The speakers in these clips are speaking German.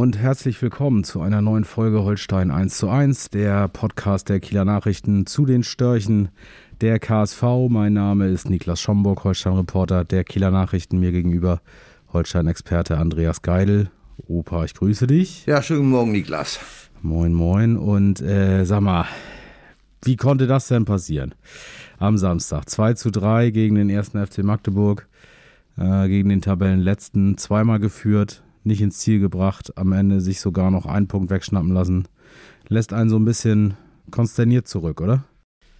Und herzlich willkommen zu einer neuen Folge Holstein 1 zu 1, der Podcast der Kieler Nachrichten zu den Störchen der KSV. Mein Name ist Niklas Schomburg, Holstein-Reporter der Kieler Nachrichten. Mir gegenüber Holstein-Experte Andreas Geidel. Opa, ich grüße dich. Ja, schönen Morgen, Niklas. Moin moin und äh, sag mal, wie konnte das denn passieren? Am Samstag 2 zu 3 gegen den ersten FC Magdeburg, äh, gegen den Tabellenletzten, zweimal geführt, nicht ins Ziel gebracht, am Ende sich sogar noch einen Punkt wegschnappen lassen. Lässt einen so ein bisschen konsterniert zurück, oder?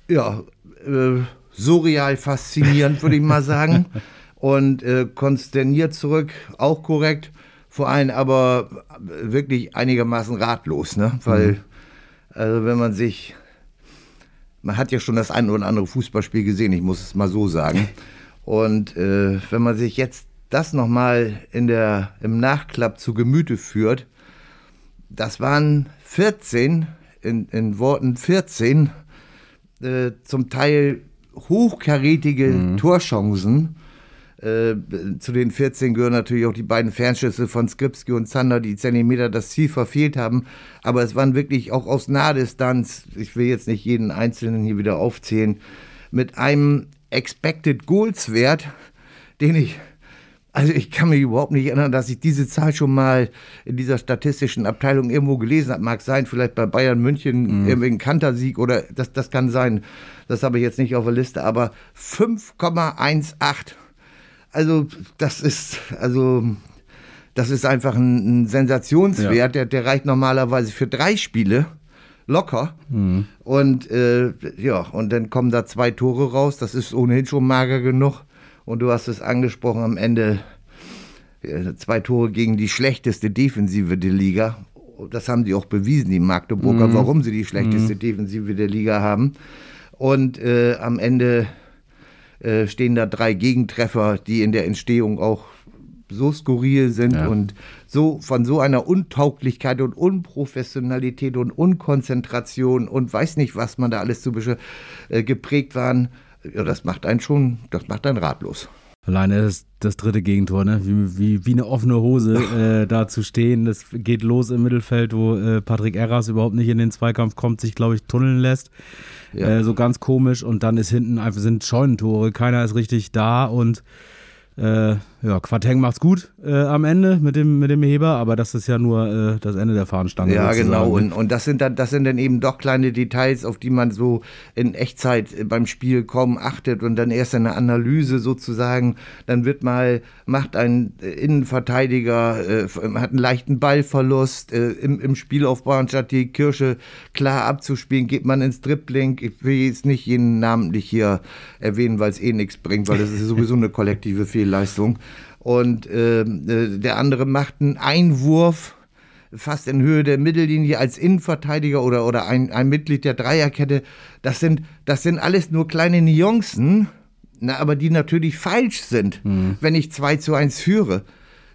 Ja, äh, surreal faszinierend, würde ich mal sagen. Und äh, konsterniert zurück, auch korrekt. Vor allem aber wirklich einigermaßen ratlos, ne? Weil, mhm. also wenn man sich, man hat ja schon das ein oder andere Fußballspiel gesehen, ich muss es mal so sagen. Und äh, wenn man sich jetzt das nochmal in der, im Nachklapp zu Gemüte führt, das waren 14, in, in Worten 14, äh, zum Teil hochkarätige mhm. Torchancen. Äh, zu den 14 gehören natürlich auch die beiden Fernschüsse von Skripski und Zander, die Zentimeter das Ziel verfehlt haben. Aber es waren wirklich auch aus Nahdistanz, ich will jetzt nicht jeden Einzelnen hier wieder aufzählen, mit einem Expected Goals Wert, den ich also ich kann mich überhaupt nicht erinnern, dass ich diese Zahl schon mal in dieser statistischen Abteilung irgendwo gelesen habe. Mag sein, vielleicht bei Bayern München mhm. irgendwelchen Kantersieg oder das, das kann sein. Das habe ich jetzt nicht auf der Liste, aber 5,18. Also das ist, also das ist einfach ein, ein Sensationswert. Ja. Der, der reicht normalerweise für drei Spiele locker. Mhm. Und äh, ja, und dann kommen da zwei Tore raus. Das ist ohnehin schon mager genug. Und du hast es angesprochen, am Ende äh, zwei Tore gegen die schlechteste Defensive der Liga. Das haben sie auch bewiesen, die Magdeburger, mhm. warum sie die schlechteste mhm. Defensive der Liga haben. Und äh, am Ende äh, stehen da drei Gegentreffer, die in der Entstehung auch so skurril sind ja. und so von so einer Untauglichkeit und Unprofessionalität und Unkonzentration und weiß nicht, was man da alles zu äh, geprägt waren ja, das macht einen schon, das macht einen ratlos. Alleine das, das dritte Gegentor, ne? wie, wie, wie eine offene Hose äh, da zu stehen. Das geht los im Mittelfeld, wo äh, Patrick Erras überhaupt nicht in den Zweikampf kommt, sich, glaube ich, tunneln lässt. Ja. Äh, so ganz komisch. Und dann ist hinten einfach sind Scheunentore. Keiner ist richtig da und äh, ja, Quateng macht's gut äh, am Ende mit dem, mit dem Heber, aber das ist ja nur äh, das Ende der Fahnenstange. Ja, sozusagen. genau. Und, und das, sind dann, das sind dann eben doch kleine Details, auf die man so in Echtzeit beim Spiel kaum achtet und dann erst eine Analyse sozusagen. Dann wird mal, macht ein Innenverteidiger, äh, hat einen leichten Ballverlust äh, im, im Spielaufbau, anstatt die Kirsche klar abzuspielen, geht man ins Dribbling. Ich will jetzt nicht jeden namentlich hier erwähnen, weil es eh nichts bringt, weil das ist sowieso eine kollektive Fehlleistung und ähm, äh, der andere macht einen Einwurf fast in Höhe der Mittellinie als Innenverteidiger oder, oder ein, ein Mitglied der Dreierkette. Das sind, das sind alles nur kleine Nuancen, na, aber die natürlich falsch sind, mhm. wenn ich 2 zu 1 führe.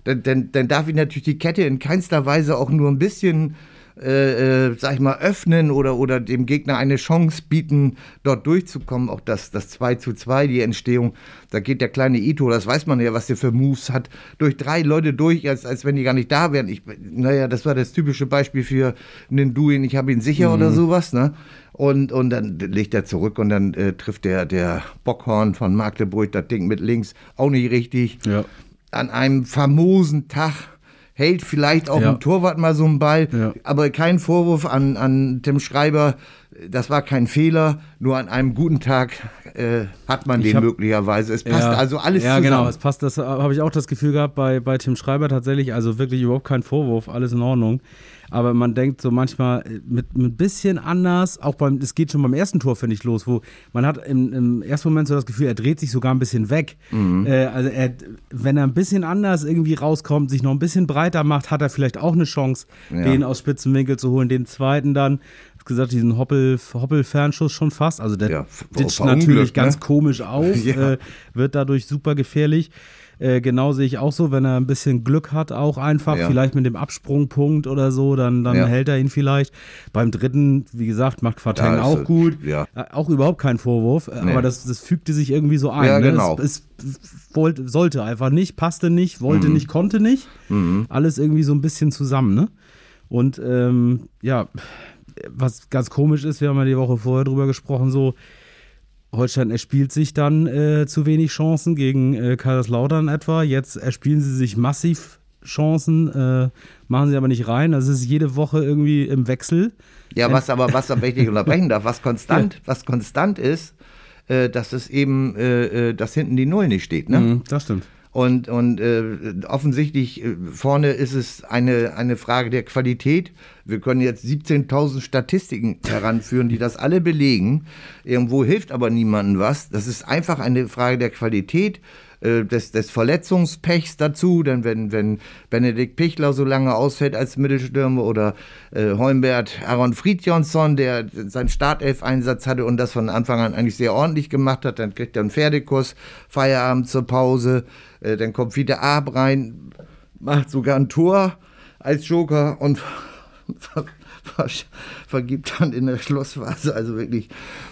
Dann, dann, dann darf ich natürlich die Kette in keinster Weise auch nur ein bisschen äh, äh, sag ich mal, öffnen oder, oder dem Gegner eine Chance bieten, dort durchzukommen. Auch das, das 2 zu 2, die Entstehung, da geht der kleine Ito, das weiß man ja, was der für Moves hat, durch drei Leute durch, als, als wenn die gar nicht da wären. Ich, naja, das war das typische Beispiel für einen Duin, ich habe ihn sicher mhm. oder sowas, ne? Und, und dann legt er zurück und dann äh, trifft der, der Bockhorn von Magdeburg das Ding mit links auch nicht richtig. Ja. An einem famosen Tag hält vielleicht auch ja. ein Torwart mal so einen Ball, ja. aber kein Vorwurf an, an Tim Schreiber, das war kein Fehler, nur an einem guten Tag äh, hat man ich den hab, möglicherweise. Es passt ja, also alles ja, zusammen. Ja, genau, es passt, das habe ich auch das Gefühl gehabt bei, bei Tim Schreiber tatsächlich, also wirklich überhaupt kein Vorwurf, alles in Ordnung aber man denkt so manchmal äh, mit, mit ein bisschen anders, auch beim, es geht schon beim ersten Tor, finde ich, los, wo man hat im, im, ersten Moment so das Gefühl, er dreht sich sogar ein bisschen weg. Mhm. Äh, also er, wenn er ein bisschen anders irgendwie rauskommt, sich noch ein bisschen breiter macht, hat er vielleicht auch eine Chance, ja. den aus spitzen Winkel zu holen, den zweiten dann gesagt, diesen Hoppel, Hoppel-Fernschuss schon fast. Also der Ja, natürlich ganz ne? komisch auf, Ja. äh, wird dadurch super gefährlich. Äh, genau sehe ich auch so, wenn er ein bisschen Glück hat, auch einfach, Ja. vielleicht mit dem Absprungpunkt oder so, dann, dann Ja. hält er ihn vielleicht. Beim dritten, wie gesagt, macht Quateng Ja, auch ist, gut. ja. Äh, Auch überhaupt kein Vorwurf, äh, Nee. aber das, das fügte sich irgendwie so ein. Ja, ne? genau. Es, es wollte, sollte einfach nicht, passte nicht, wollte nicht, konnte nicht. Alles irgendwie so ein bisschen zusammen, ne? Und ähm, ja, was ganz komisch ist, wir haben ja die Woche vorher drüber gesprochen, so Holstein erspielt sich dann äh, zu wenig Chancen gegen äh, Kaiserslautern etwa. Jetzt erspielen sie sich massiv Chancen, äh, machen sie aber nicht rein. Das ist jede Woche irgendwie im Wechsel. Ja, was aber, was aber, ich dich unterbrechen darf, was konstant, was konstant ist, äh, dass es eben, äh, äh, dass hinten die Null nicht steht, ne? Mhm, das stimmt. Und, und äh, offensichtlich äh, vorne ist es eine, eine Frage der Qualität. Wir können jetzt 17.000 Statistiken heranführen, die das alle belegen. Irgendwo hilft aber niemandem was. Das ist einfach eine Frage der Qualität, äh, des, des Verletzungspechs dazu. Denn wenn, wenn Benedikt Pichler so lange ausfällt als Mittelstürmer oder äh, Heumbert Aaron Fridjonsson, der seinen Startelf-Einsatz hatte und das von Anfang an eigentlich sehr ordentlich gemacht hat, dann kriegt er einen Pferdekuss, Feierabend zur Pause, äh, dann kommt wieder Ab rein, macht sogar ein Tor als Joker und vergibt dann in der Schlussphase also wirklich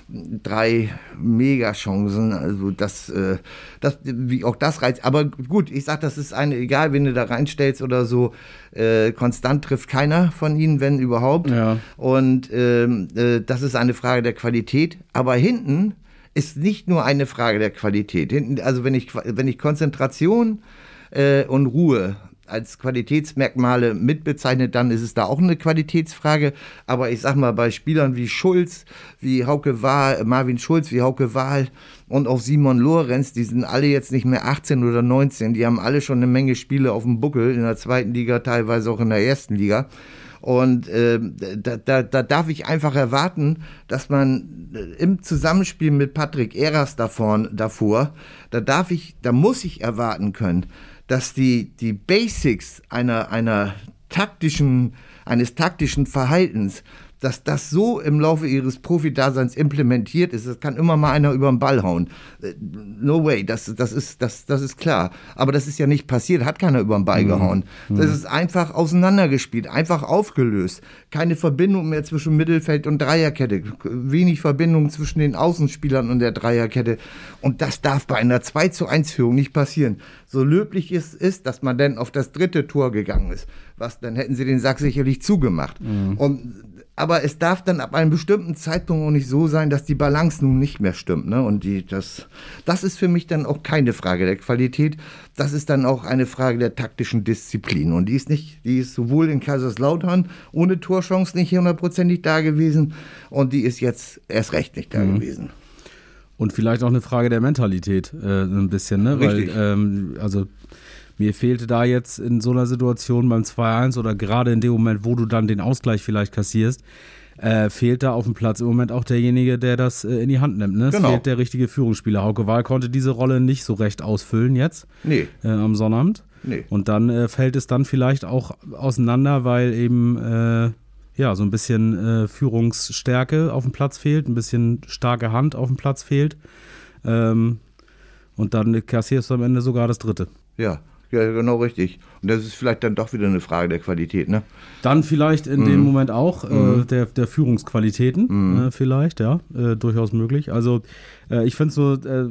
drei Megachancen. Also das, äh, das, wie auch das reizt. Aber gut, ich sag, das ist eine, egal, wen du da reinstellst oder so, äh, konstant trifft keiner von ihnen, wenn überhaupt. Ja. Und ähm, äh, das ist eine Frage der Qualität. Aber hinten ist nicht nur eine Frage der Qualität. Hinten, also wenn ich, wenn ich Konzentration äh, und Ruhe als Qualitätsmerkmale mitbezeichnet, dann ist es da auch eine Qualitätsfrage. Aber ich sag mal, bei Spielern wie Schulz, wie Hauke Wahl, Marvin Schulz, wie Hauke Wahl und auch Simon Lorenz, die sind alle jetzt nicht mehr 18 oder 19. Die haben alle schon eine Menge Spiele auf dem Buckel in der zweiten Liga, teilweise auch in der ersten Liga. Und äh, da, da, da darf ich einfach erwarten, dass man äh, im Zusammenspiel mit Patrick Eras davor, davor, da darf ich, da muss ich erwarten können, dass die, die Basics einer, einer taktischen, eines taktischen Verhaltens, dass das so im Laufe ihres Profidaseins implementiert ist, das kann immer mal einer über den Ball hauen. Äh, No way, das, das, ist, das, das ist klar. Aber das ist ja nicht passiert, hat keiner über den Ball gehauen. Das ist einfach auseinandergespielt, einfach aufgelöst. Keine Verbindung mehr zwischen Mittelfeld und Dreierkette. Wenig Verbindung zwischen den Außenspielern und der Dreierkette. Und das darf bei einer 2 zu 1 Führung nicht passieren. So löblich es ist, dass man dann auf das dritte Tor gegangen ist. Was, dann hätten sie den Sack sicherlich zugemacht. Und aber es darf dann ab einem bestimmten Zeitpunkt auch nicht so sein, dass die Balance nun nicht mehr stimmt. Ne? Und die, das, das ist für mich dann auch keine Frage der Qualität. Das ist dann auch eine Frage der taktischen Disziplin. Und die ist nicht, die ist sowohl in Kaiserslautern ohne Torchance nicht hundertprozentig da gewesen. Und die ist jetzt erst recht nicht da gewesen. Und vielleicht auch eine Frage der Mentalität, äh, ein bisschen, ne? Weil, Richtig. ähm, also mir fehlte da jetzt in so einer Situation beim 2-1 oder gerade in dem Moment, wo du dann den Ausgleich vielleicht kassierst, äh, fehlt da auf dem Platz im Moment auch derjenige, der das äh, in die Hand nimmt. Ne? Es Genau. fehlt der richtige Führungsspieler. Hauke Wahl konnte diese Rolle nicht so recht ausfüllen jetzt Nee. äh, am Sonnabend. Nee. Und dann äh, fällt es dann vielleicht auch auseinander, weil eben äh, ja so ein bisschen äh, Führungsstärke auf dem Platz fehlt, ein bisschen starke Hand auf dem Platz fehlt. Ähm, und dann kassierst du am Ende sogar das dritte. Ja, ja, genau richtig. Und das ist vielleicht dann doch wieder eine Frage der Qualität, ne? Dann vielleicht in Mhm. dem Moment auch äh, der, der Führungsqualitäten, äh, vielleicht, ja, äh, durchaus möglich. Also äh, ich finde so, äh,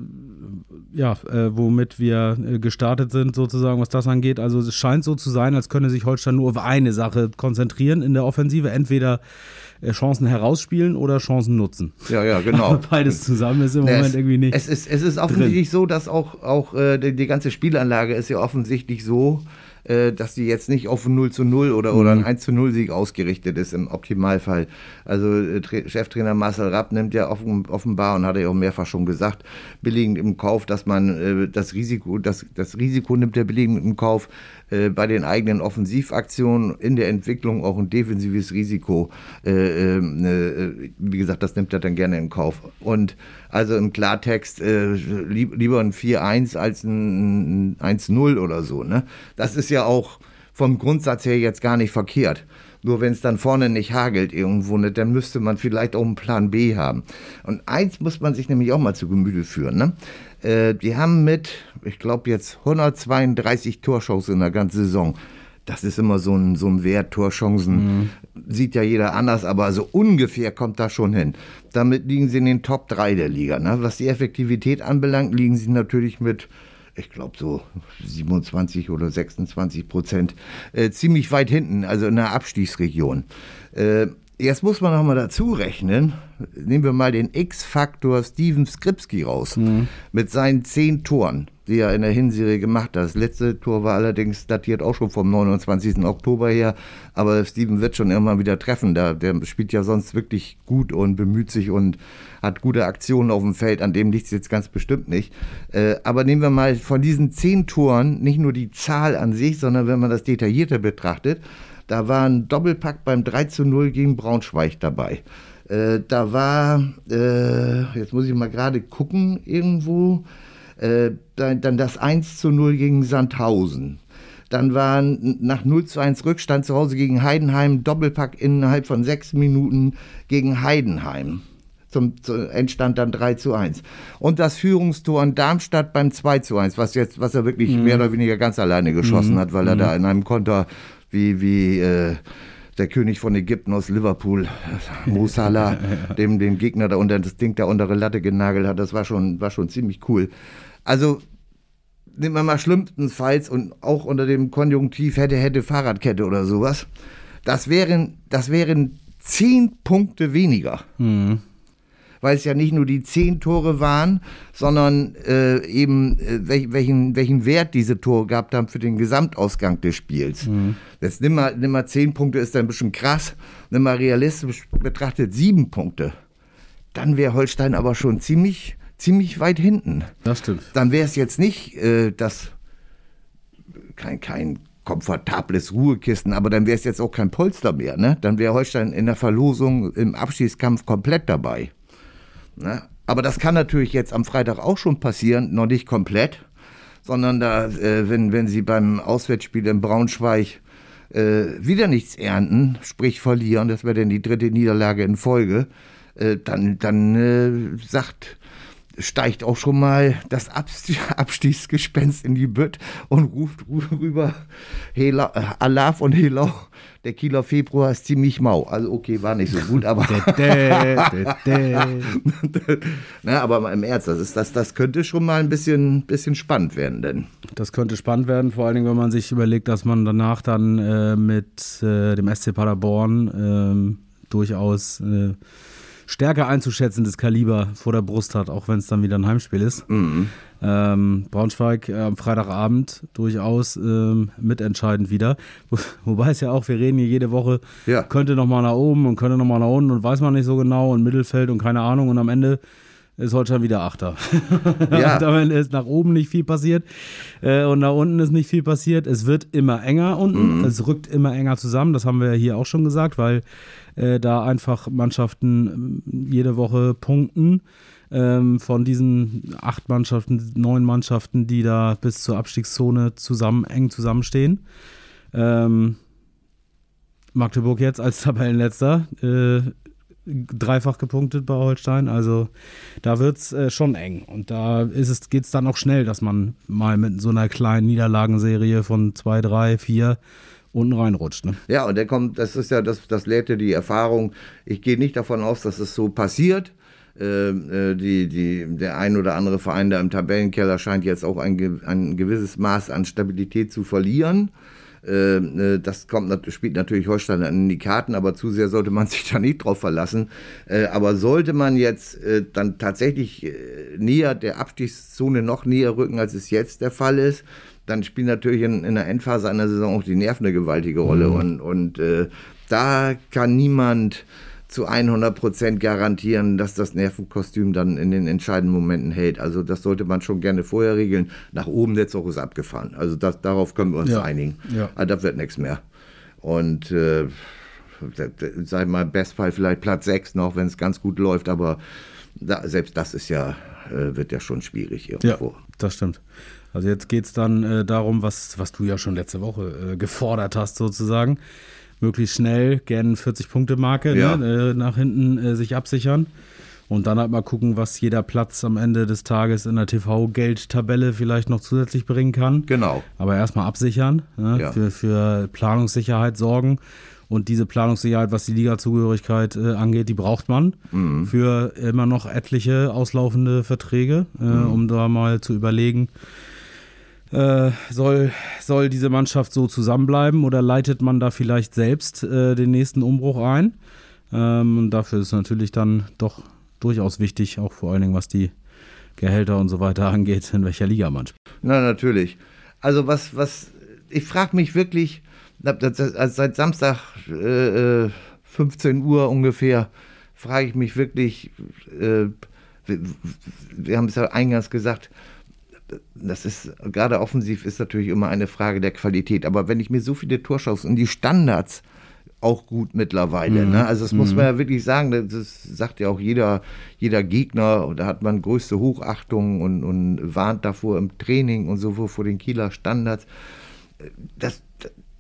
ja, äh, womit wir gestartet sind, sozusagen, was das angeht. Also es scheint so zu sein, als könne sich Holstein nur auf eine Sache konzentrieren in der Offensive. Entweder Chancen herausspielen oder Chancen nutzen. Ja, ja, genau. Aber beides zusammen ist im Moment es, irgendwie nicht. Es ist, es ist offensichtlich so, dass auch, auch äh, die, die ganze Spielanlage ist ja offensichtlich so, äh, dass die jetzt nicht auf ein 0 zu 0 oder, oder Mhm. ein 1 zu 0 Sieg ausgerichtet ist im Optimalfall. Also äh, Tra- Cheftrainer Marcel Rapp nimmt ja offen, offenbar und hat er ja auch mehrfach schon gesagt, billigend im Kauf, dass man äh, das Risiko, das, das Risiko nimmt er billigend im Kauf, äh, bei den eigenen Offensivaktionen in der Entwicklung auch ein defensives Risiko. Äh, ähm, äh, wie gesagt, das nimmt er dann gerne in Kauf. Und also im Klartext lieb, lieber ein 4-1 als ein, ein 1-0 oder so. Ne? Das ist ja auch vom Grundsatz her jetzt gar nicht verkehrt. Nur wenn es dann vorne nicht hagelt irgendwo, ne, dann müsste man vielleicht auch einen Plan B haben. Und eins muss man sich nämlich auch mal zu Gemüte führen. Ne? Äh, die haben mit, ich glaube jetzt 132 Torschancen in der ganzen Saison. Das ist immer so ein, so ein Wert, Torchancen. Mhm. Sieht ja jeder anders, aber so ungefähr kommt das schon hin. Damit liegen sie in den Top 3 der Liga. Ne? Was die Effektivität anbelangt, liegen sie natürlich mit ich glaube so 27 oder 26 Prozent, äh, ziemlich weit hinten, also in der Abstiegsregion. Äh, jetzt muss man noch mal dazu rechnen, nehmen wir mal den X-Faktor Steven Skripski raus, mhm. mit seinen zehn Toren, die er in der Hinserie gemacht hat. Das letzte Tor war allerdings datiert auch schon vom 29. Oktober her, aber Steven wird schon immer wieder treffen. Der, der spielt ja sonst wirklich gut und bemüht sich und hat gute Aktionen auf dem Feld, an dem liegt es jetzt ganz bestimmt nicht. Äh, aber nehmen wir mal von diesen zehn Toren nicht nur die Zahl an sich, sondern wenn man das detaillierter betrachtet, da war ein Doppelpack beim 3 zu 0 gegen Braunschweig dabei. Äh, da war, äh, jetzt muss ich mal gerade gucken, irgendwo, äh, dann, dann das 1 zu 0 gegen Sandhausen. Dann war nach 0 zu 1 Rückstand zu Hause gegen Heidenheim, Doppelpack innerhalb von sechs Minuten gegen Heidenheim zum, zu, entstand dann 3 zu 1. Und das Führungstor in Darmstadt beim 2 zu 1, was jetzt, was er wirklich mhm. mehr oder weniger ganz alleine geschossen mhm. hat, weil er mhm. da in einem Konter wie, wie äh, der König von Ägypten aus Liverpool, Mo Salah, dem den Gegner da unter das Ding da unter die Latte genagelt hat. Das war schon, war schon ziemlich cool. Also nehmen wir mal schlimmstenfalls und auch unter dem Konjunktiv hätte, hätte Fahrradkette oder sowas. Das wären, das wären zehn Punkte weniger. Mhm weil es ja nicht nur die zehn Tore waren, sondern äh, eben äh, welchen, welchen Wert diese Tore gehabt haben für den Gesamtausgang des Spiels. Mhm. Jetzt nimm mal, nimm mal zehn Punkte, ist dann ein bisschen krass. Nimm mal realistisch betrachtet sieben Punkte. Dann wäre Holstein aber schon ziemlich, ziemlich weit hinten. Das stimmt. Dann wäre es jetzt nicht äh, das kein, kein komfortables Ruhekissen, aber dann wäre es jetzt auch kein Polster mehr. Ne? Dann wäre Holstein in der Verlosung im Abschießkampf komplett dabei. Ne? Aber das kann natürlich jetzt am Freitag auch schon passieren, noch nicht komplett, sondern da, äh, wenn, wenn sie beim Auswärtsspiel in Braunschweig äh, wieder nichts ernten, sprich verlieren, das wäre dann die dritte Niederlage in Folge, äh, dann, dann äh, sagt steigt auch schon mal das Abstiegsgespenst in die Bütt und ruft rüber Hela, äh, Alaf und Helau. Der Kieler Februar ist ziemlich mau. Also okay, war nicht so gut, aber Na, aber mal im Ernst, das, ist, das, das könnte schon mal ein bisschen, bisschen spannend werden, denn. Das könnte spannend werden, vor allen Dingen, wenn man sich überlegt, dass man danach dann äh, mit äh, dem SC Paderborn äh, durchaus stärker einzuschätzendes Kaliber vor der Brust hat, auch wenn es dann wieder ein Heimspiel ist. Mhm. Ähm, Braunschweig äh, am Freitagabend durchaus ähm, mitentscheidend wieder. Wo, wobei es ja auch, wir reden hier jede Woche, ja. könnte nochmal nach oben und könnte nochmal nach unten und weiß man nicht so genau und Mittelfeld und keine Ahnung und am Ende ist heute schon wieder Achter. Ja. Ende ist nach oben nicht viel passiert äh, und nach unten ist nicht viel passiert. Es wird immer enger unten, mhm. es rückt immer enger zusammen, das haben wir ja hier auch schon gesagt, weil äh, da einfach Mannschaften ähm, jede Woche punkten. Ähm, von diesen acht Mannschaften, neun Mannschaften, die da bis zur Abstiegszone zusammen, eng zusammenstehen. Ähm, Magdeburg jetzt als Tabellenletzter, äh, dreifach gepunktet bei Holstein. Also da wird es äh, schon eng. Und da geht es dann auch schnell, dass man mal mit so einer kleinen Niederlagenserie von zwei, drei, vier unten reinrutscht. Ne? Ja, und der kommt, das ist ja, das, das lehrt ja die Erfahrung. Ich gehe nicht davon aus, dass es so passiert. Ähm, äh, die, die, der ein oder andere Verein da im Tabellenkeller scheint jetzt auch ein, ein gewisses Maß an Stabilität zu verlieren. Ähm, äh, das kommt, spielt natürlich Holstein in die Karten, aber zu sehr sollte man sich da nicht drauf verlassen. Äh, aber sollte man jetzt äh, dann tatsächlich äh, näher der Abstiegszone noch näher rücken, als es jetzt der Fall ist, dann spielen natürlich in, in der Endphase einer Saison auch die Nerven eine gewaltige Rolle. Mhm. Und, und äh, da kann niemand zu 100 Prozent garantieren, dass das Nervenkostüm dann in den entscheidenden Momenten hält. Also das sollte man schon gerne vorher regeln. Nach oben der Zug ist abgefahren. Also das, darauf können wir uns ja. einigen. Ja. Aber das wird nichts mehr. Und äh, sag mal, Bestfall vielleicht Platz 6 noch, wenn es ganz gut läuft, aber da, selbst das ist ja, äh, wird ja schon schwierig irgendwo. Ja, das stimmt. Also jetzt geht es dann äh, darum, was, was du ja schon letzte Woche äh, gefordert hast, sozusagen. Möglichst schnell, gerne 40-Punkte-Marke Ja. ne, äh, nach hinten äh, sich absichern. Und dann halt mal gucken, was jeder Platz am Ende des Tages in der TV-Geldtabelle vielleicht noch zusätzlich bringen kann. Genau. Aber erstmal absichern, ne? Ja. für, für Planungssicherheit sorgen. Und diese Planungssicherheit, was die Ligazugehörigkeit äh, angeht, die braucht man Mhm. für immer noch etliche auslaufende Verträge, äh, Mhm. um da mal zu überlegen, äh, soll, soll diese Mannschaft so zusammenbleiben oder leitet man da vielleicht selbst äh, den nächsten Umbruch ein? Ähm, und dafür ist natürlich dann doch durchaus wichtig, auch vor allen Dingen was die Gehälter und so weiter angeht, in welcher Liga man spielt. Na, natürlich. Also was, was, ich frage mich wirklich, also seit Samstag äh, äh, 15 Uhr ungefähr, frage ich mich wirklich, äh, wir haben es ja eingangs gesagt, das ist, gerade offensiv ist natürlich immer eine Frage der Qualität, aber wenn ich mir so viele Torschancen und die Standards auch gut mittlerweile. Ne? Also das muss man ja wirklich sagen, das- sagt ja auch jeder, jeder Gegner, und da hat man größte Hochachtung und, und warnt davor im Training und so vor den Kieler Standards. Das,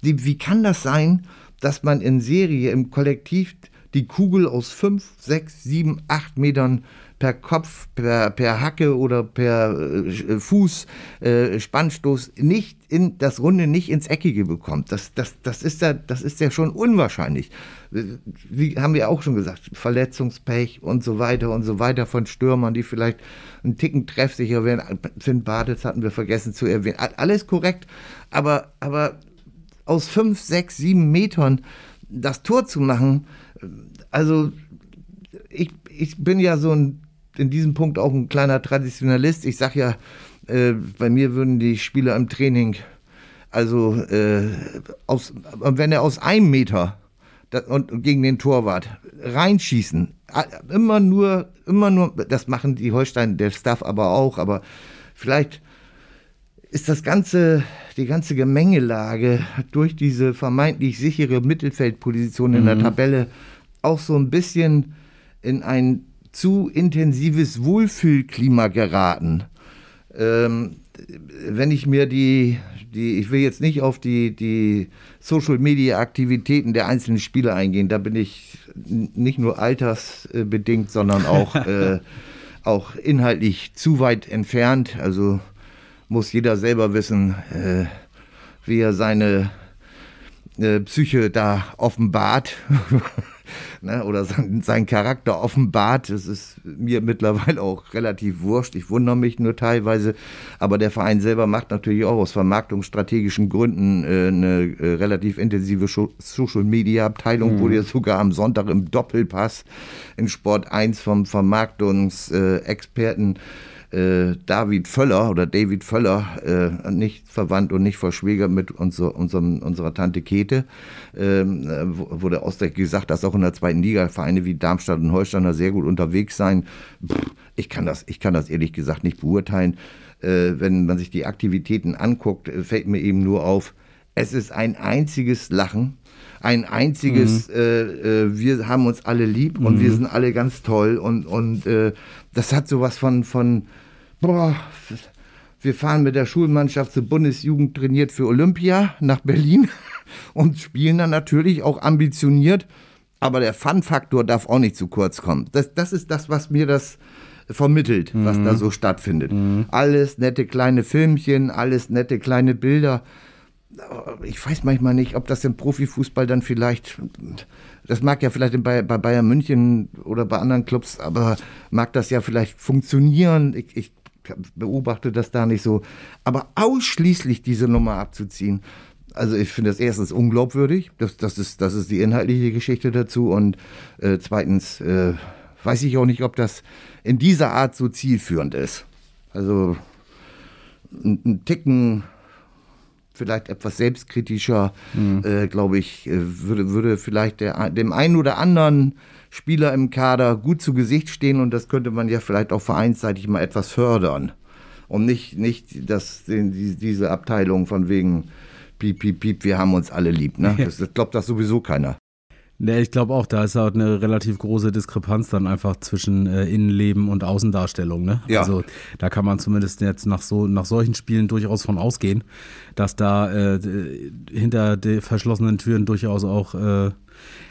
die, wie kann das sein, dass man in Serie, im Kollektiv die Kugel aus 5, 6, 7, 8 Metern per Kopf, per, per Hacke oder per äh, Fuß, äh, Spannstoß nicht in das Runde nicht ins Eckige bekommt. Das, das, das, ist, ja, das ist ja schon unwahrscheinlich. Wie haben wir auch schon gesagt, Verletzungspech und so weiter und so weiter von Stürmern, die vielleicht einen Ticken treffsicher wären. Finn Bartels hatten wir vergessen zu erwähnen. Alles korrekt, aber, aber aus fünf, sechs, sieben Metern das Tor zu machen, also ich, ich bin ja so ein, in diesem Punkt auch ein kleiner Traditionalist. Ich sag ja, äh, bei mir würden die Spieler im Training, also äh, aus, wenn er aus einem Meter das, und gegen den Torwart reinschießen, immer nur, immer nur, das machen die Holstein, der Staff aber auch, aber vielleicht ist das ganze, die ganze Gemengelage durch diese vermeintlich sichere Mittelfeldposition in der Tabelle auch so ein bisschen in ein zu intensives Wohlfühlklima geraten. Ähm, wenn ich mir die, die, ich will jetzt nicht auf die, die Social Media Aktivitäten der einzelnen Spieler eingehen, da bin ich nicht nur altersbedingt, sondern auch, äh, auch inhaltlich zu weit entfernt. Also muss jeder selber wissen, äh, wie er seine äh, Psyche da offenbart ne, oder sein, sein Charakter offenbart. Das ist mir mittlerweile auch relativ wurscht. Ich wundere mich nur teilweise. Aber der Verein selber macht natürlich auch aus vermarktungsstrategischen Gründen äh, eine äh, relativ intensive Social-Media-Abteilung, wurde ja sogar am Sonntag im Doppelpass in Sport 1 vom Vermarktungsexperten äh, David Völler oder David Völler, äh, nicht verwandt und nicht verschwägert mit unser, unserem, unserer Tante Käthe, äh, wurde ausdrücklich gesagt, dass auch in der zweiten Liga Vereine wie Darmstadt und Holstein da sehr gut unterwegs sein. Pff, ich, kann das, ich kann das ehrlich gesagt nicht beurteilen. Äh, wenn man sich die Aktivitäten anguckt, äh, fällt mir eben nur auf, es ist ein einziges Lachen, ein einziges, äh, äh, wir haben uns alle lieb und wir sind alle ganz toll und, und äh, das hat sowas von, von, boah, wir fahren mit der Schulmannschaft zur Bundesjugend trainiert für Olympia nach Berlin und spielen dann natürlich auch ambitioniert, aber der Fun-Faktor darf auch nicht zu kurz kommen. Das, das ist das, was mir das vermittelt, was da so stattfindet. Alles nette kleine Filmchen, alles nette kleine Bilder ich weiß manchmal nicht, ob das im Profifußball dann vielleicht, das mag ja vielleicht bei, bei Bayern München oder bei anderen Clubs, aber mag das ja vielleicht funktionieren. Ich, ich beobachte das da nicht so. Aber ausschließlich diese Nummer abzuziehen, also ich finde das erstens unglaubwürdig, das, das, ist, das ist die inhaltliche Geschichte dazu und äh, zweitens äh, weiß ich auch nicht, ob das in dieser Art so zielführend ist. Also ein, ein Ticken vielleicht etwas selbstkritischer, äh, glaube ich, äh, würde, würde vielleicht der, dem einen oder anderen Spieler im Kader gut zu Gesicht stehen und das könnte man ja vielleicht auch vereinsseitig mal etwas fördern. Und nicht, nicht das, den, die, diese Abteilung von wegen piep, piep, piep, wir haben uns alle lieb. Ne? Das, das glaubt das sowieso keiner. Ne, ich glaube auch, da ist halt eine relativ große Diskrepanz dann einfach zwischen äh, Innenleben und Außendarstellung. Ne? Ja. Also da kann man zumindest jetzt nach so nach solchen Spielen durchaus von ausgehen, dass da äh, hinter den verschlossenen Türen durchaus auch äh,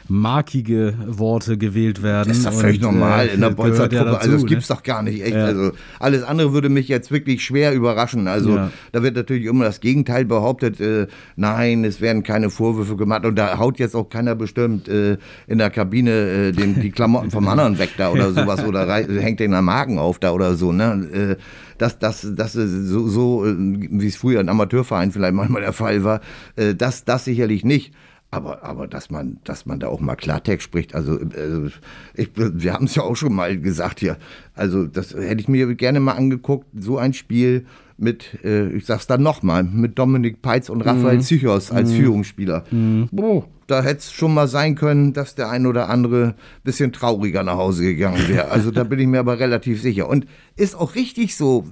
markige Worte gewählt werden. Das ist doch völlig Und, normal äh, in der gehört Bolzer ja Truppe. also das dazu, gibt's ne? doch gar nicht, echt. Ja. Also alles andere würde mich jetzt wirklich schwer überraschen. Also Ja. da wird natürlich immer das Gegenteil behauptet. Äh, nein, es werden keine Vorwürfe gemacht und da haut jetzt auch keiner bestimmt äh, in der Kabine äh, den, die Klamotten vom anderen weg da oder sowas oder hängt den am Magen auf da oder so. Ne? Äh, das, das, so, so äh, wie es früher in Amateurvereinen vielleicht manchmal der Fall war, äh, das, das sicherlich nicht. Aber, aber dass man, dass man da auch mal Klartext spricht, also, äh, ich, wir haben es ja auch schon mal gesagt hier. Also das hätte ich mir gerne mal angeguckt, so ein Spiel mit, äh, ich sag's dann nochmal, mit Dominik Peitz und Raphael Zichos als Führungsspieler. Boah, da hätte es schon mal sein können, dass der ein oder andere ein bisschen trauriger nach Hause gegangen wäre. Also da bin ich mir aber relativ sicher. Und ist auch richtig so.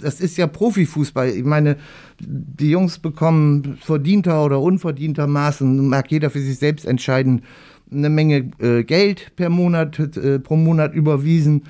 Das ist ja Profifußball. Ich meine, die Jungs bekommen verdienter oder unverdientermaßen, mag jeder für sich selbst entscheiden, eine Menge äh, Geld per Monat, äh, pro Monat überwiesen.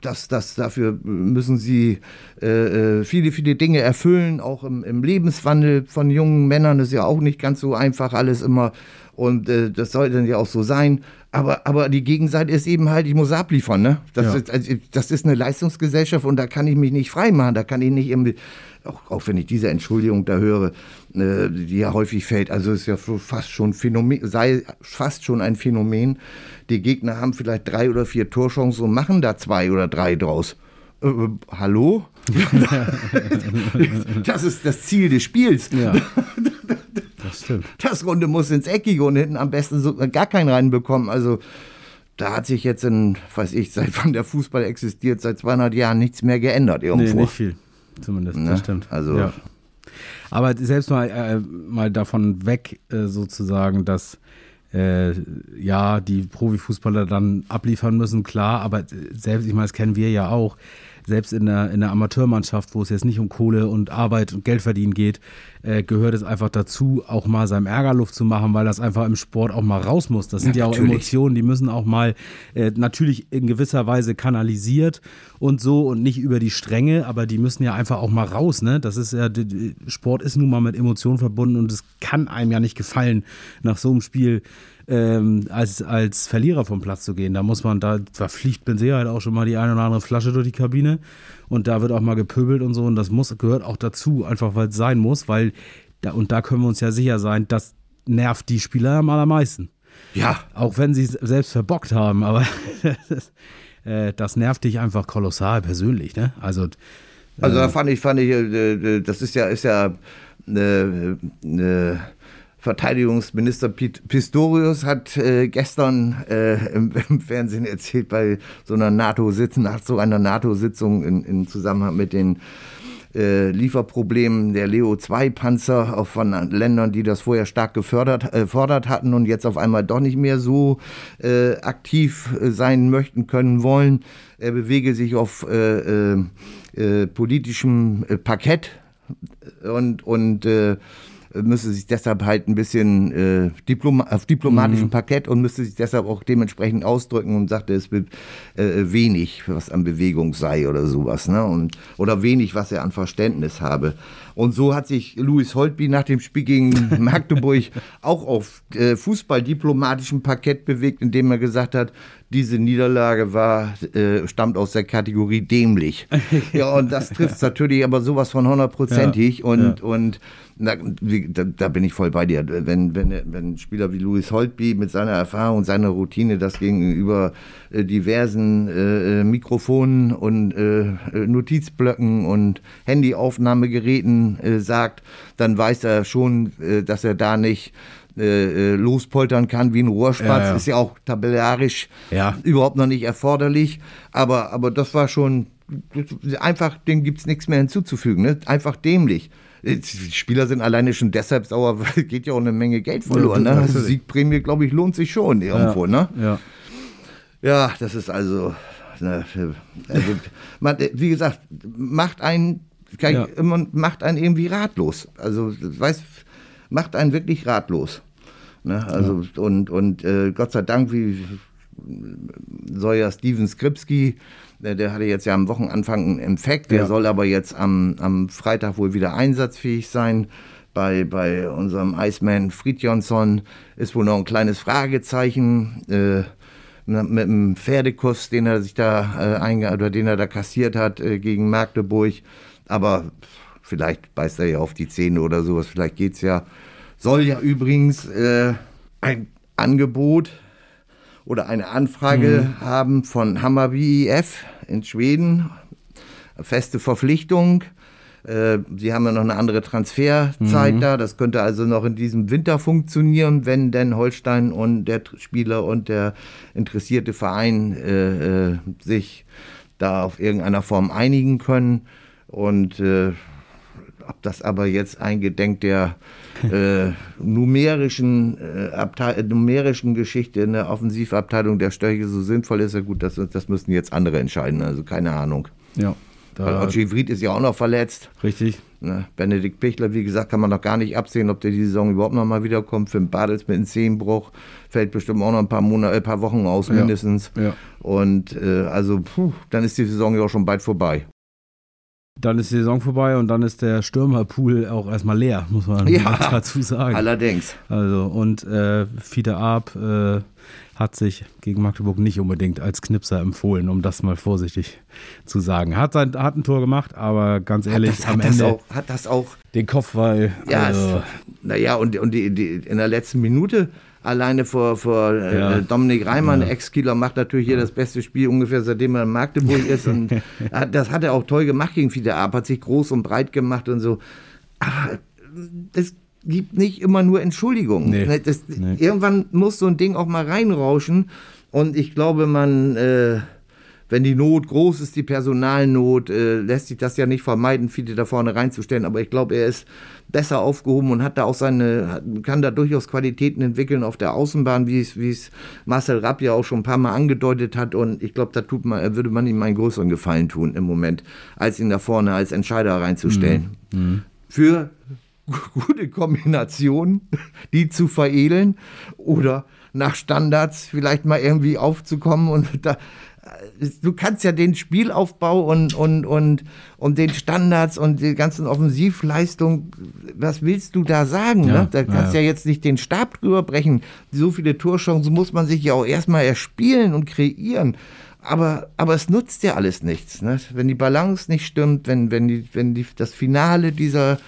Das, das, dafür müssen sie äh, äh, viele, viele Dinge erfüllen, auch im, im Lebenswandel von jungen Männern ist ja auch nicht ganz so einfach alles immer. Und äh, das soll dann ja auch so sein. Aber, aber die Gegenseite ist eben halt, ich muss abliefern. Ne? Das, Ja. ist, also, das ist eine Leistungsgesellschaft und da kann ich mich nicht frei machen. Da kann ich nicht irgendwie, auch, auch wenn ich diese Entschuldigung da höre, äh, die ja häufig fällt. Also ist ja fast schon Phänomen, sei fast schon ein Phänomen. Die Gegner haben vielleicht drei oder vier Torchancen und machen da zwei oder drei draus. Äh, äh, hallo? das ist das Ziel des Spiels. Ja. Das stimmt. Das Runde muss ins Eckige und hinten am besten so, gar keinen reinbekommen. Also da hat sich jetzt in, weiß ich, seit wann der Fußball existiert, seit 200 Jahren nichts mehr geändert Nee, irgendwo. nicht viel. Zumindest, Ne? das stimmt. Also- ja. Aber selbst mal, äh, mal davon weg, äh, sozusagen, dass äh, ja, die Profifußballer dann abliefern müssen, klar, aber selbst, ich meine, das kennen wir ja auch, selbst in der, in der Amateurmannschaft, wo es jetzt nicht um Kohle und Arbeit und Geld verdienen geht, äh, gehört es einfach dazu, auch mal seinem Ärger Luft zu machen, weil das einfach im Sport auch mal raus muss. Das sind ja, Ja, auch. Emotionen, die müssen auch mal äh, natürlich in gewisser Weise kanalisiert und so und nicht über die Stränge, aber die müssen ja einfach auch mal raus, ne? Das ist ja, Sport ist nun mal mit Emotionen verbunden und es kann einem ja nicht gefallen, nach so einem Spiel ähm, als, als Verlierer vom Platz zu gehen. Da muss man, da, da fliegt mit Sicherheit auch schon mal die eine oder andere Flasche durch die Kabine und da wird auch mal gepöbelt und so und das muss, gehört auch dazu, einfach weil es sein muss, weil da, und da können wir uns ja sicher sein, das nervt die Spieler am allermeisten. Ja, Auch wenn sie es selbst verbockt haben, aber das, äh, das nervt dich einfach kolossal persönlich, ne? Also, Also da fand ich, fand ich, äh, äh, das ist ja, ist ja eine, eine Verteidigungsminister Pistorius hat äh, gestern äh, im, im Fernsehen erzählt bei so einer NATO-Sitzung, nach so einer NATO-Sitzung in, in Zusammenhang mit den äh, Lieferproblemen der Leo-2-Panzer auch von Ländern, die das vorher stark gefördert äh, fordert hatten und jetzt auf einmal doch nicht mehr so äh, aktiv sein möchten, können, wollen. Er bewege sich auf äh, äh, äh, politischem Parkett und, und müsste sich deshalb halt ein bisschen äh, Diploma auf diplomatischem Parkett und müsste sich deshalb auch dementsprechend ausdrücken und sagte, es wird äh, wenig, was an Bewegung sei oder sowas, ne? Und, oder wenig, was er an Verständnis habe. Und so hat sich Louis Holtby nach dem Spiel gegen Magdeburg auch auf äh, fußballdiplomatischem Parkett bewegt, indem er gesagt hat, diese Niederlage war, äh, stammt aus der Kategorie dämlich. ja, und das trifft natürlich aber sowas von hundertprozentig Ja, und, ja. und na, da, da bin ich voll bei dir. Wenn, wenn, wenn ein Spieler wie Louis Holtby mit seiner Erfahrung und seiner Routine das gegenüber äh, diversen äh, äh, Mikrofonen und äh, äh, Notizblöcken und Handyaufnahmegeräten äh, sagt, dann weiß er schon, äh, dass er da nicht äh, äh, lospoltern kann wie ein Rohrspatz. Ja, ja. Ist ja auch tabellarisch Ja. überhaupt noch nicht erforderlich. Aber, aber das war schon einfach, dem gibt's nichts mehr hinzuzufügen. Ne? Einfach dämlich. Die Spieler sind alleine schon deshalb sauer, weil geht ja auch eine Menge Geld verloren. Ne? Also Siegprämie, glaube ich, lohnt sich schon irgendwo. Ne? ja. Ja, das ist also, ne, also man, wie gesagt, macht einen, Ja. immer, macht einen irgendwie ratlos. Also, weiß, macht einen wirklich ratlos. Ne? Also ja. und, und äh, Gott sei Dank, wie soll ja Steven Skripski, der, der, hatte jetzt ja am Wochenanfang einen Infekt, der ja. soll aber jetzt am, am Freitag wohl wieder einsatzfähig sein. Bei, bei unserem Iceman Fridjonsson ist wohl noch ein kleines Fragezeichen. Äh, mit dem Pferdekuss, den er sich da äh, oder den er da kassiert hat äh, gegen Magdeburg. Aber vielleicht beißt er ja auf die Zähne oder sowas, vielleicht geht's ja. Soll ja übrigens äh, ein Angebot oder eine Anfrage mhm. haben von Hammarby IF in Schweden. Feste Verpflichtung. Äh, sie haben ja noch eine andere Transferzeit mhm. da. Das könnte also noch in diesem Winter funktionieren, wenn denn Holstein und der Spieler und der interessierte Verein äh, äh, sich da auf irgendeiner Form einigen können. Und äh, ob das aber jetzt eingedenk der äh, numerischen, äh, numerischen Geschichte in der Offensivabteilung der Störche so sinnvoll ist, ja gut, das, das müssen jetzt andere entscheiden. Also keine Ahnung. Ja. Weil Otschi Fried ist ja auch noch verletzt. Richtig. Ne? Benedikt Pichler, wie gesagt, kann man noch gar nicht absehen, ob der die Saison überhaupt noch mal wiederkommt. Für den Badels mit einem Zehenbruch fällt bestimmt auch noch ein paar Monate, ein äh, paar Wochen aus mindestens. Ja. Und äh, also, puh, dann ist die Saison ja auch schon bald vorbei. Dann ist die Saison vorbei und dann ist der Stürmerpool auch erstmal leer, muss man ja, dazu sagen. Allerdings. Also, und äh, Fiete Arp äh, hat sich gegen Magdeburg nicht unbedingt als Knipser empfohlen, um das mal vorsichtig zu sagen. Hat, sein, hat ein Tor gemacht, aber ganz ehrlich, hat das, am hat Ende das auch, hat das auch den Kopfball. Ja, also, naja, und, und die, die, in der letzten Minute alleine vor, vor äh, ja. Dominik Reimann, ja. Ex-Kieler, macht natürlich hier das beste Spiel ungefähr seitdem er in Magdeburg ist. Und das hat er auch toll gemacht gegen Fiete Ab, hat sich groß und breit gemacht und so. Aber das gibt nicht immer nur Entschuldigungen. Nee. Ne, das, nee. Irgendwann muss so ein Ding auch mal reinrauschen. Und ich glaube, man, äh, wenn die Not groß ist, die Personalnot, äh, lässt sich das ja nicht vermeiden, viele da vorne reinzustellen. Aber ich glaube, er ist besser aufgehoben und hat da auch seine, kann da durchaus Qualitäten entwickeln auf der Außenbahn, wie es, Marcel Rapp ja auch schon ein paar Mal angedeutet hat. Und ich glaube, da tut man, würde man ihm einen größeren Gefallen tun im Moment, als ihn da vorne als Entscheider reinzustellen. Mhm. Mhm. Für gute Kombination, die zu veredeln oder nach Standards vielleicht mal irgendwie aufzukommen und da, du kannst ja den Spielaufbau und, und, und, und den Standards und die ganzen Offensivleistungen, was willst du da sagen? Ja, ne? Da kannst ja, ja. jetzt nicht den Stab drüber brechen. So viele Torchancen muss man sich ja auch erstmal erspielen und kreieren. Aber, aber es nutzt ja alles nichts. Ne? Wenn die Balance nicht stimmt, wenn, wenn, die, wenn die, das Finale dieser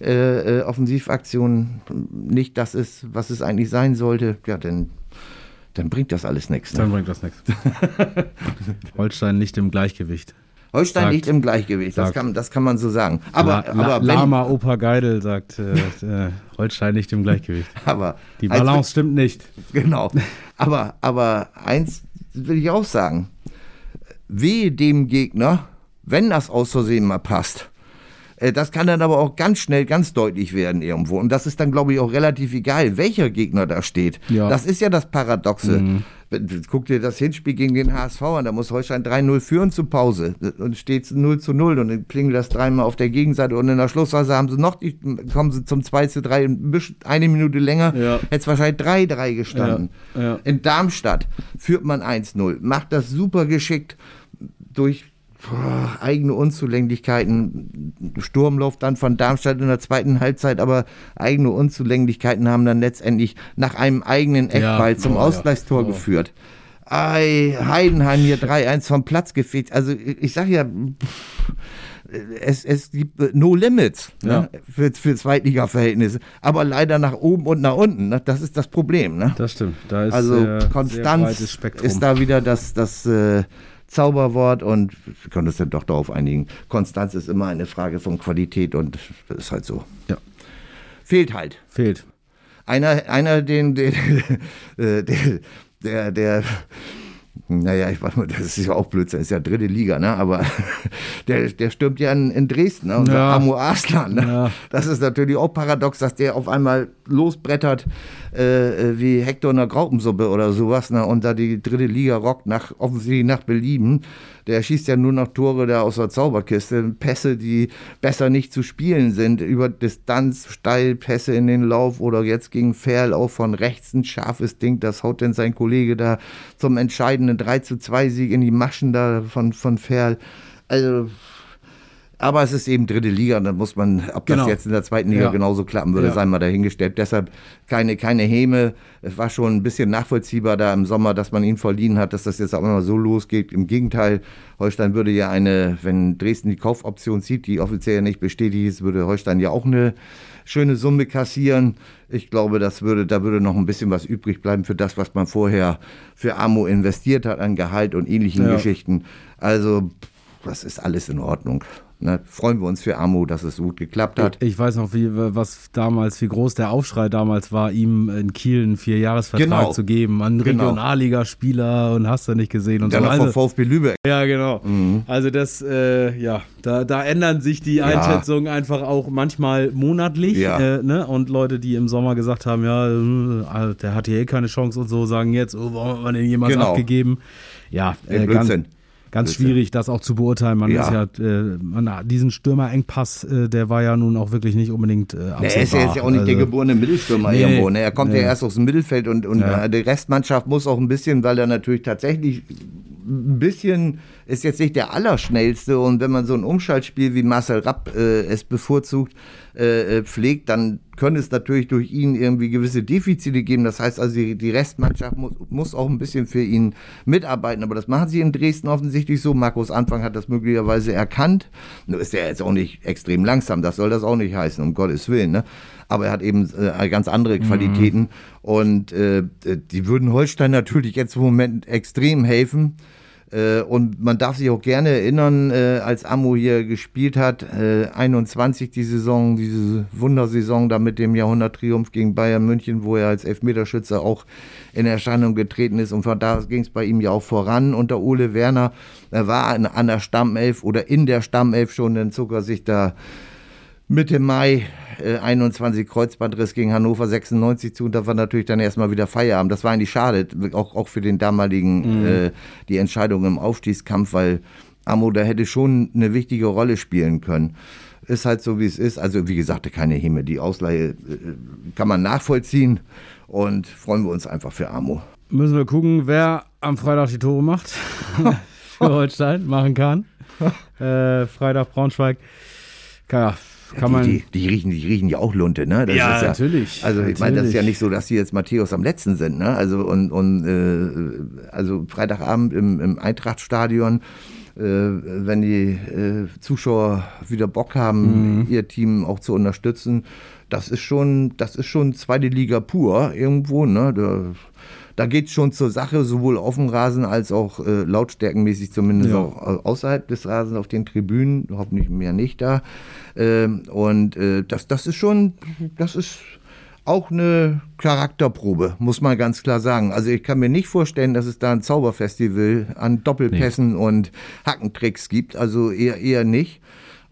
äh, äh, Offensivaktion nicht das ist, was es eigentlich sein sollte, ja, dann, dann bringt das alles nichts. Ne? Dann bringt das nichts. Holstein nicht im Gleichgewicht. Holstein sagt, nicht im Gleichgewicht, das kann, das kann man so sagen. Aber, La, La, aber wenn, Lama Opa Geidel sagt, äh, äh, Holstein nicht im Gleichgewicht. Aber die Balance als, stimmt nicht. Genau. Aber, aber eins will ich auch sagen: Wehe dem Gegner, wenn das aus Versehen mal passt, das kann dann aber auch ganz schnell ganz deutlich werden irgendwo. Und das ist dann, glaube ich, auch relativ egal, welcher Gegner da steht. Ja. Das ist ja das Paradoxe. Mhm. Guck dir das Hinspiel gegen den HSV an, da muss Holstein 3-0 führen zur Pause und steht 0 zu 0 und dann klingelt das dreimal auf der Gegenseite und in der Schlussphase haben sie noch, die, kommen sie zum 2 zu 3, eine Minute länger, ja. hätte es wahrscheinlich 3-3 gestanden. Ja. Ja. In Darmstadt führt man 1-0, macht das super geschickt durch boah, eigene Unzulänglichkeiten. Sturmlauf dann von Darmstadt in der zweiten Halbzeit, aber eigene Unzulänglichkeiten haben dann letztendlich nach einem eigenen Eckball ja, zum oh, Ausgleichstor ja. oh. geführt. Ei, Heidenheim hier 3-1 vom Platz gefegt. Also ich sag ja, es, es gibt no limits ne, ja. für, für Zweitliga-Verhältnisse, aber leider nach oben und nach unten. Ne, das ist das Problem. Ne? Das stimmt. Da ist also sehr, Konstanz sehr ist da wieder das, das äh, Zauberwort und wir können uns dann doch darauf einigen. Konstanz ist immer eine Frage von Qualität und das ist halt so. Ja. Fehlt halt. Fehlt. Einer, einer den, den, äh, der, der, der Naja, ich weiß mal, das ist ja auch Blödsinn, das ist ja dritte Liga, ne? Aber der, der stürmt ja in, in Dresden, ne? unser ja. Amo Arslan. Ne? Ja. Das ist natürlich auch paradox, dass der auf einmal losbrettert äh, äh wie Hector in der Graupensuppe oder sowas, ne? Und da die dritte Liga rockt, nach, offensichtlich nach Belieben. Der schießt ja nur noch Tore da aus der Zauberkiste. Pässe, die besser nicht zu spielen sind. Über Distanz, steil, Pässe in den Lauf oder jetzt gegen Ferl auch von rechts ein scharfes Ding. Das haut denn sein Kollege da zum entscheidenden 3 zu 2 Sieg in die Maschen da von, von Ferl. Also aber es ist eben dritte Liga und dann muss man, ob das genau. jetzt in der zweiten Liga ja. genauso klappen würde, ja. sei mal dahingestellt. Deshalb keine, keine Häme. Es war schon ein bisschen nachvollziehbar da im Sommer, dass man ihn verliehen hat, dass das jetzt auch immer so losgeht. Im Gegenteil, Holstein würde ja eine, wenn Dresden die Kaufoption zieht, die offiziell ja nicht bestätigt ist, würde Holstein ja auch eine schöne Summe kassieren. Ich glaube, das würde, da würde noch ein bisschen was übrig bleiben für das, was man vorher für Amo investiert hat an Gehalt und ähnlichen ja. Geschichten. Also, das ist alles in Ordnung. Ne, freuen wir uns für Amo, dass es gut geklappt hat. Ich, weiß noch, wie, was damals, wie groß der Aufschrei damals war, ihm in Kiel einen Vierjahresvertrag genau. zu geben. An genau. Regionalligaspieler und hast du nicht gesehen und ja, so. Also, VfB Lübeck. Ja, genau. Mhm. Also das, äh, ja, da, da ändern sich die Einschätzungen ja. einfach auch manchmal monatlich. Ja. Äh, ne? Und Leute, die im Sommer gesagt haben, ja, äh, der hat hier eh keine Chance und so, sagen jetzt, oh, warum hat man den jemals genau. abgegeben? Ja, äh, ganz, ganz schwierig, das auch zu beurteilen. Man ja. ist ja, äh, man, diesen Stürmerengpass, äh, der war ja nun auch wirklich nicht unbedingt äh, absehbar. Er ist ja jetzt ja auch nicht also, der geborene Mittelstürmer nee, irgendwo. Ne? Er kommt nee. ja erst aus dem Mittelfeld und, und ja. die Restmannschaft muss auch ein bisschen, weil er natürlich tatsächlich ein bisschen ist jetzt nicht der Allerschnellste und wenn man so ein Umschaltspiel wie Marcel Rapp äh, es bevorzugt äh, äh, pflegt, dann könnte es natürlich durch ihn irgendwie gewisse Defizite geben. Das heißt also, die, die Restmannschaft muss, muss, auch ein bisschen für ihn mitarbeiten. Aber das machen sie in Dresden offensichtlich so. Markus Anfang hat das möglicherweise erkannt. Nur ist er jetzt auch nicht extrem langsam. Das soll das auch nicht heißen, um Gottes Willen. Ne? aber er hat eben äh, ganz andere Qualitäten. Mhm. Und äh, die würden Holstein natürlich jetzt im Moment extrem helfen. Äh, und man darf sich auch gerne erinnern, äh, als Amo hier gespielt hat, äh, 21 die Saison, diese Wundersaison da mit dem Jahrhunderttriumph gegen Bayern München, wo er als Elfmeterschützer auch in Erscheinung getreten ist. Und von da ging es bei ihm ja auch voran unter Ole Werner. Er war an, an der Stammelf oder in der Stammelf schon, dann zog er sich da Mitte Mai äh, 21 Kreuzbandriss gegen Hannover 96 zu und da war natürlich dann erstmal wieder Feierabend. Das war eigentlich schade, auch, auch für den damaligen, mhm. äh, die Entscheidung im Aufstiegskampf, weil Amo da hätte schon eine wichtige Rolle spielen können. Ist halt so, wie es ist. Also, wie gesagt, keine Himmel. Die Ausleihe äh, kann man nachvollziehen und freuen wir uns einfach für Amo. Müssen wir gucken, wer am Freitag die Tore macht. für Holstein machen kann. Äh, Freitag Braunschweig. Ja, kann man. Die, die, riechen, die riechen ja auch Lunte, ne? Das ja, ja, natürlich. Also ich meine, das ist ja nicht so, dass die jetzt Matthäus am letzten sind, ne? Also und, und äh, also Freitagabend im, im Eintrachtstadion. Äh, wenn die äh, Zuschauer wieder Bock haben, mhm. ihr Team auch zu unterstützen, das ist schon, das ist schon zweite Liga pur irgendwo, ne? Da, da geht es schon zur Sache, sowohl auf dem Rasen als auch äh, lautstärkenmäßig zumindest ja. auch außerhalb des Rasens auf den Tribünen, hoffentlich mehr nicht da. Ähm, und äh, das, das ist schon, das ist auch eine Charakterprobe, muss man ganz klar sagen. Also ich kann mir nicht vorstellen, dass es da ein Zauberfestival an Doppelpässen nee. und Hackentricks gibt. Also eher, eher nicht.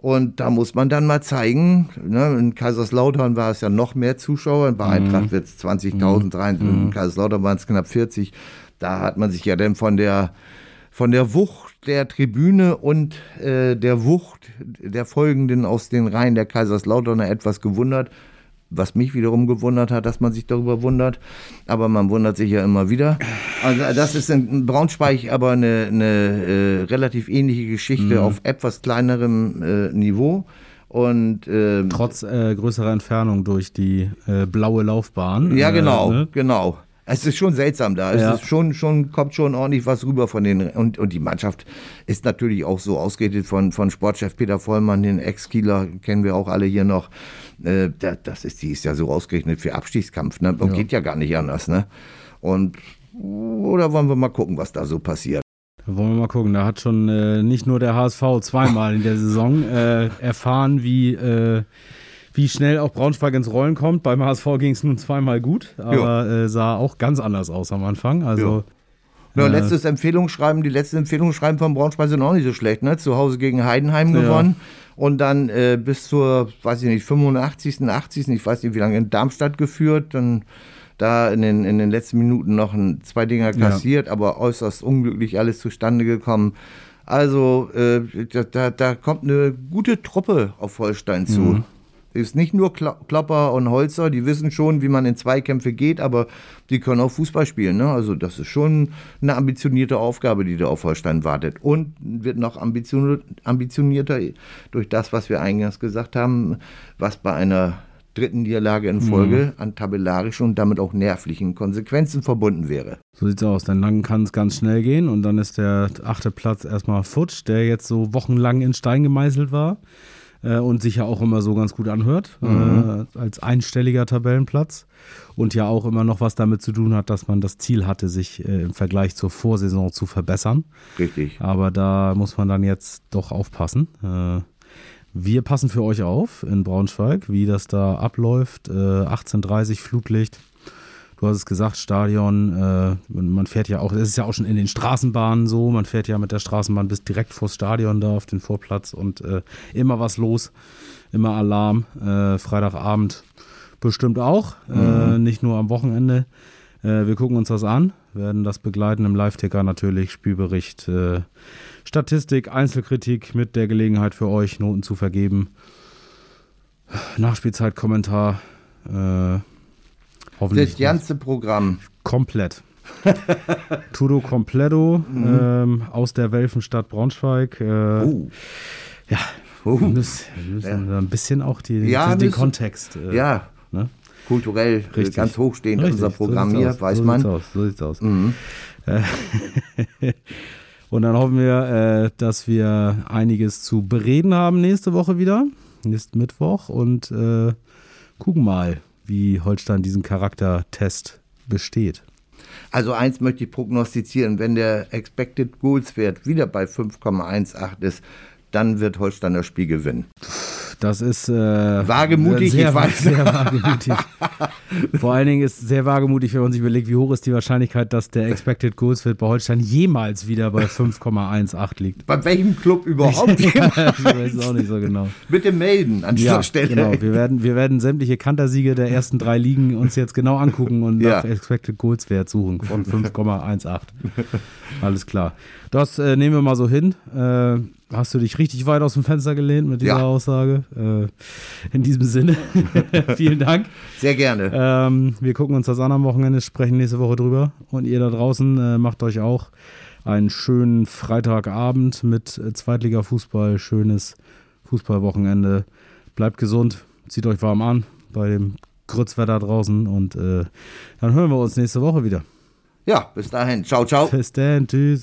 Und da muss man dann mal zeigen, ne, in Kaiserslautern war es ja noch mehr Zuschauer, bei mhm. Eintracht wird es 20.000, mhm. in mhm. Kaiserslautern waren es knapp 40. Da hat man sich ja dann von der, von der Wucht der Tribüne und äh, der Wucht der Folgenden aus den Reihen der Kaiserslauterner etwas gewundert was mich wiederum gewundert hat, dass man sich darüber wundert. Aber man wundert sich ja immer wieder. Also das ist in Braunschweig aber eine, eine äh, relativ ähnliche Geschichte mhm. auf etwas kleinerem äh, Niveau. Und, äh, Trotz äh, größerer Entfernung durch die äh, blaue Laufbahn. Ja, genau, ne? genau. Es ist schon seltsam da. Es ja. ist schon, schon, kommt schon ordentlich was rüber von den. Und, und die Mannschaft ist natürlich auch so ausgerichtet von, von Sportchef Peter Vollmann, den Ex-Kieler, kennen wir auch alle hier noch. Äh, das ist, die ist ja so ausgerechnet für Abstiegskampf, ne? Und ja. geht ja gar nicht anders, ne? Und oder wollen wir mal gucken, was da so passiert? Da wollen wir mal gucken. Da hat schon äh, nicht nur der HSV zweimal in der Saison äh, erfahren, wie, äh, wie schnell auch Braunschweig ins Rollen kommt. Beim HSV ging es nun zweimal gut, aber äh, sah auch ganz anders aus am Anfang. Also Ja, letztes Empfehlungsschreiben, die letzten Empfehlungsschreiben von Braunschweig sind auch nicht so schlecht, ne? Zu Hause gegen Heidenheim gewonnen und dann äh, bis zur, weiß ich nicht, 85., 80., ich weiß nicht wie lange, in Darmstadt geführt, dann da in den, in den letzten Minuten noch ein, zwei Dinger kassiert, ja. aber äußerst unglücklich alles zustande gekommen. Also äh, da, da kommt eine gute Truppe auf Holstein zu. Mhm. Ist nicht nur Klopper und Holzer, die wissen schon, wie man in Zweikämpfe geht, aber die können auch Fußball spielen. Ne? Also das ist schon eine ambitionierte Aufgabe, die da auf Holstein wartet. Und wird noch ambitionierter durch das, was wir eingangs gesagt haben, was bei einer dritten Niederlage in Folge mhm. an tabellarischen und damit auch nervlichen Konsequenzen verbunden wäre. So sieht's aus. Dann kann es ganz schnell gehen und dann ist der achte Platz erstmal futsch, der jetzt so wochenlang in Stein gemeißelt war äh, und sich ja auch immer so ganz gut anhört, mhm. äh, als einstelliger Tabellenplatz. Und ja auch immer noch was damit zu tun hat, dass man das Ziel hatte, sich äh, im Vergleich zur Vorsaison zu verbessern. Richtig. Aber da muss man dann jetzt doch aufpassen. Äh, wir passen für euch auf in Braunschweig, wie das da abläuft. Äh, 18.30 Flutlicht. Du hast es gesagt, Stadion. Äh, man fährt ja auch, es ist ja auch schon in den Straßenbahnen so. Man fährt ja mit der Straßenbahn bis direkt vors Stadion da auf den Vorplatz und äh, immer was los. Immer Alarm. Äh, Freitagabend bestimmt auch. Äh, mhm. nicht nur am Wochenende. Äh, wir gucken uns das an, werden das begleiten im Live-Ticker natürlich, Spielbericht äh, Statistik, Einzelkritik mit der Gelegenheit für euch, Noten zu vergeben. Nachspielzeit, Kommentar. Äh, hoffentlich. Das ganze Programm. Komplett. Tudo completo mhm. ähm, aus der Welfenstadt Braunschweig. Äh, uh. Ja, uh. wir müssen, wir müssen ja. ein bisschen auch die, ja, den Kontext. Äh, ja. Ne? Kulturell äh, Richtig. ganz hochstehend Richtig. unser Programm so hier, aus. weiß so man. Sieht's aus. So sieht's aus. Mhm. Und dann hoffen wir, äh, dass wir einiges zu bereden haben nächste Woche wieder, nächsten Mittwoch und äh, gucken mal, wie Holstein diesen Charaktertest besteht. Also eins möchte ich prognostizieren, wenn der Expected Goals Wert wieder bei 5,18 ist, dann wird Holstein das Spiel gewinnen. Das ist äh, wagemutig, sehr, ich weiß. sehr wagemutig. Vor allen Dingen ist sehr wagemutig, wenn man sich überlegt, wie hoch ist die Wahrscheinlichkeit, dass der Expected Goals Wert bei Holstein jemals wieder bei 5,18 liegt. Bei welchem Club überhaupt? ich weiß es auch nicht so genau. Bitte melden an dieser ja, Stelle. Genau, wir werden, wir werden sämtliche Kantersiege der ersten drei Ligen uns jetzt genau angucken und ja. nach Expected Goals Wert suchen von 5,18. Alles klar. Das äh, nehmen wir mal so hin. Äh, hast du dich richtig weit aus dem Fenster gelehnt mit dieser ja. Aussage. Äh, in diesem Sinne, vielen Dank. Sehr gerne. Ähm, wir gucken uns das an am Wochenende, sprechen nächste Woche drüber. Und ihr da draußen äh, macht euch auch einen schönen Freitagabend mit äh, Zweitliga-Fußball, schönes Fußballwochenende. Bleibt gesund, zieht euch warm an bei dem Grützwetter draußen und äh, dann hören wir uns nächste Woche wieder. Ja, bis dahin. Ciao, ciao. Bis dann. Tschüss.